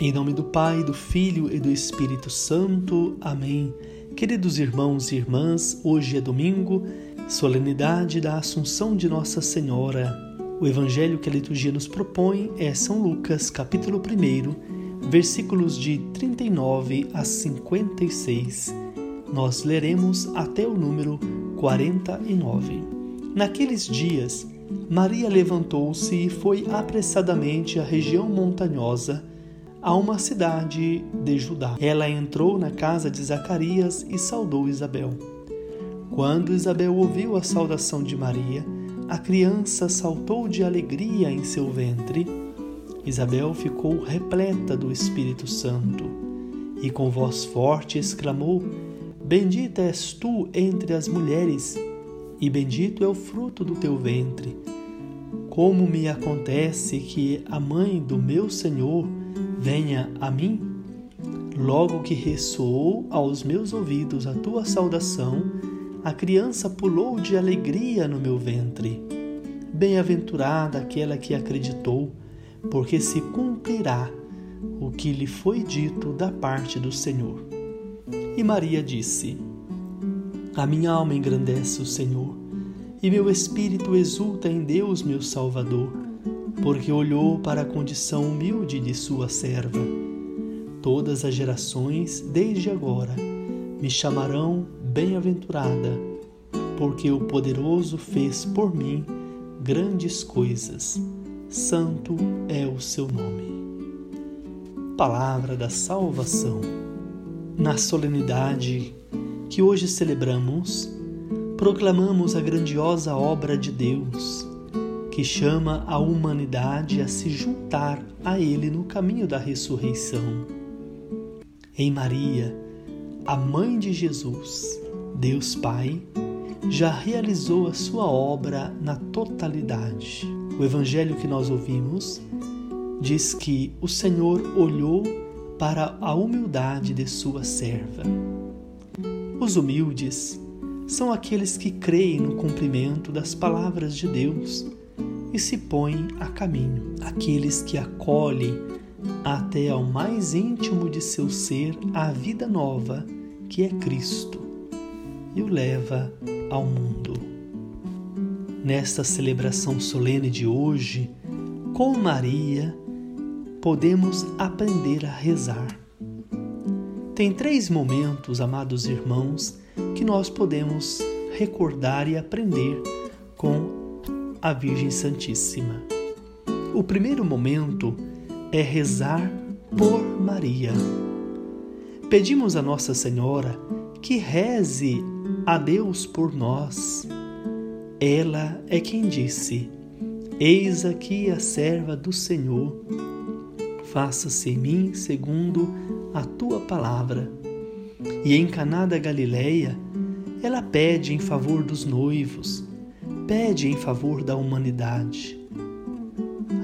Em nome do Pai, do Filho e do Espírito Santo. Amém. Queridos irmãos e irmãs, hoje é domingo, solenidade da Assunção de Nossa Senhora. O evangelho que a liturgia nos propõe é São Lucas, capítulo 1, versículos de 39 a 56. Nós leremos até o número 49. Naqueles dias, Maria levantou-se e foi apressadamente à região montanhosa, a uma cidade de Judá. Ela entrou na casa de Zacarias e saudou Isabel. Quando Isabel ouviu a saudação de Maria, a criança saltou de alegria em seu ventre. Isabel ficou repleta do Espírito Santo e com voz forte exclamou: Bendita és tu entre as mulheres e bendito é o fruto do teu ventre. Como me acontece que a mãe do meu Senhor venha a mim? Logo que ressoou aos meus ouvidos a tua saudação, a criança pulou de alegria no meu ventre. Bem-aventurada aquela que acreditou, porque se cumprirá o que lhe foi dito da parte do Senhor. E Maria disse: a minha alma engrandece o Senhor, e meu espírito exulta em Deus, meu Salvador, porque olhou para a condição humilde de sua serva. Todas as gerações, desde agora, me chamarão bem-aventurada, porque o poderoso fez por mim grandes coisas. Santo é o seu nome. Palavra da salvação. Na solenidade que hoje celebramos, proclamamos a grandiosa obra de Deus, que chama a humanidade a se juntar a Ele no caminho da ressurreição. Em Maria, a mãe de Jesus, Deus Pai, já realizou a sua obra na totalidade. O evangelho que nós ouvimos diz que o Senhor olhou para a humildade de sua serva os humildes são aqueles que creem no cumprimento das palavras de Deus e se põem a caminho, aqueles que acolhem até ao mais íntimo de seu ser a vida nova que é Cristo e o leva ao mundo. Nesta celebração solene de hoje, com Maria, podemos aprender a rezar tem três momentos, amados irmãos, que nós podemos recordar e aprender com a Virgem Santíssima. O primeiro momento é rezar por Maria. Pedimos a Nossa Senhora que reze a Deus por nós. Ela é quem disse: Eis aqui a serva do Senhor, faça-se em mim segundo a tua palavra. E em Caná da Galileia, ela pede em favor dos noivos, pede em favor da humanidade.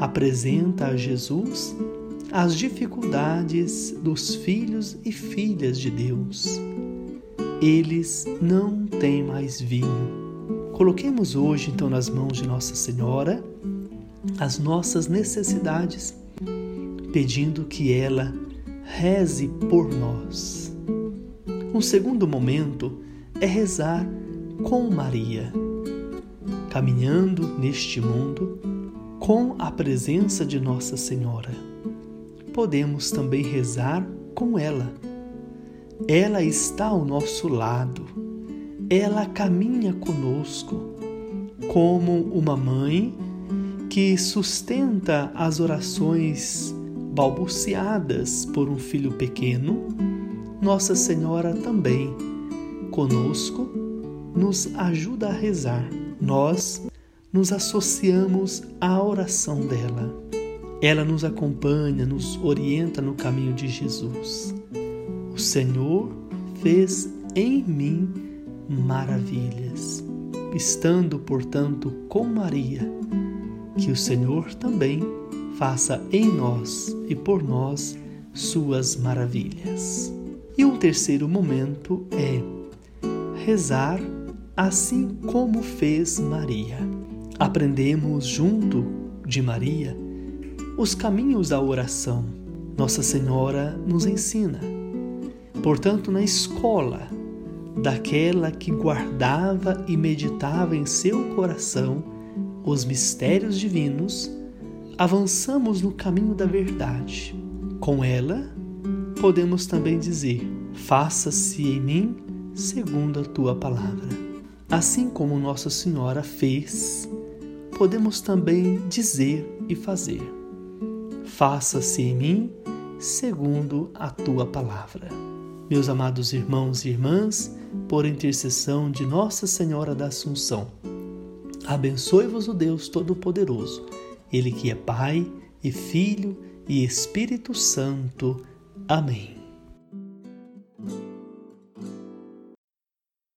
Apresenta a Jesus as dificuldades dos filhos e filhas de Deus. Eles não têm mais vinho. Coloquemos hoje, então, nas mãos de Nossa Senhora as nossas necessidades, pedindo que ela reze por nós. Um segundo momento é rezar com Maria, caminhando neste mundo com a presença de Nossa Senhora. Podemos também rezar com ela. Ela está ao nosso lado, ela caminha conosco, como uma mãe que sustenta as orações balbuciadas por um filho pequeno, Nossa Senhora também, conosco, nos ajuda a rezar. Nós nos associamos à oração dela. Ela nos acompanha, nos orienta no caminho de Jesus. O Senhor fez em mim maravilhas. Estando, portanto, com Maria, que o Senhor também faça em nós e por nós suas maravilhas. E um terceiro momento é rezar assim como fez Maria. Aprendemos junto de Maria os caminhos da oração. Nossa Senhora nos ensina. Portanto, na escola daquela que guardava e meditava em seu coração os mistérios divinos, avançamos no caminho da verdade. Com ela, podemos também dizer: Faça-se em mim segundo a tua palavra. Assim como Nossa Senhora fez, podemos também dizer e fazer: Faça-se em mim segundo a tua palavra. Meus amados irmãos e irmãs, por intercessão de Nossa Senhora da Assunção, abençoe-vos o Deus Todo-Poderoso, Ele que é Pai e Filho e Espírito Santo. Amém.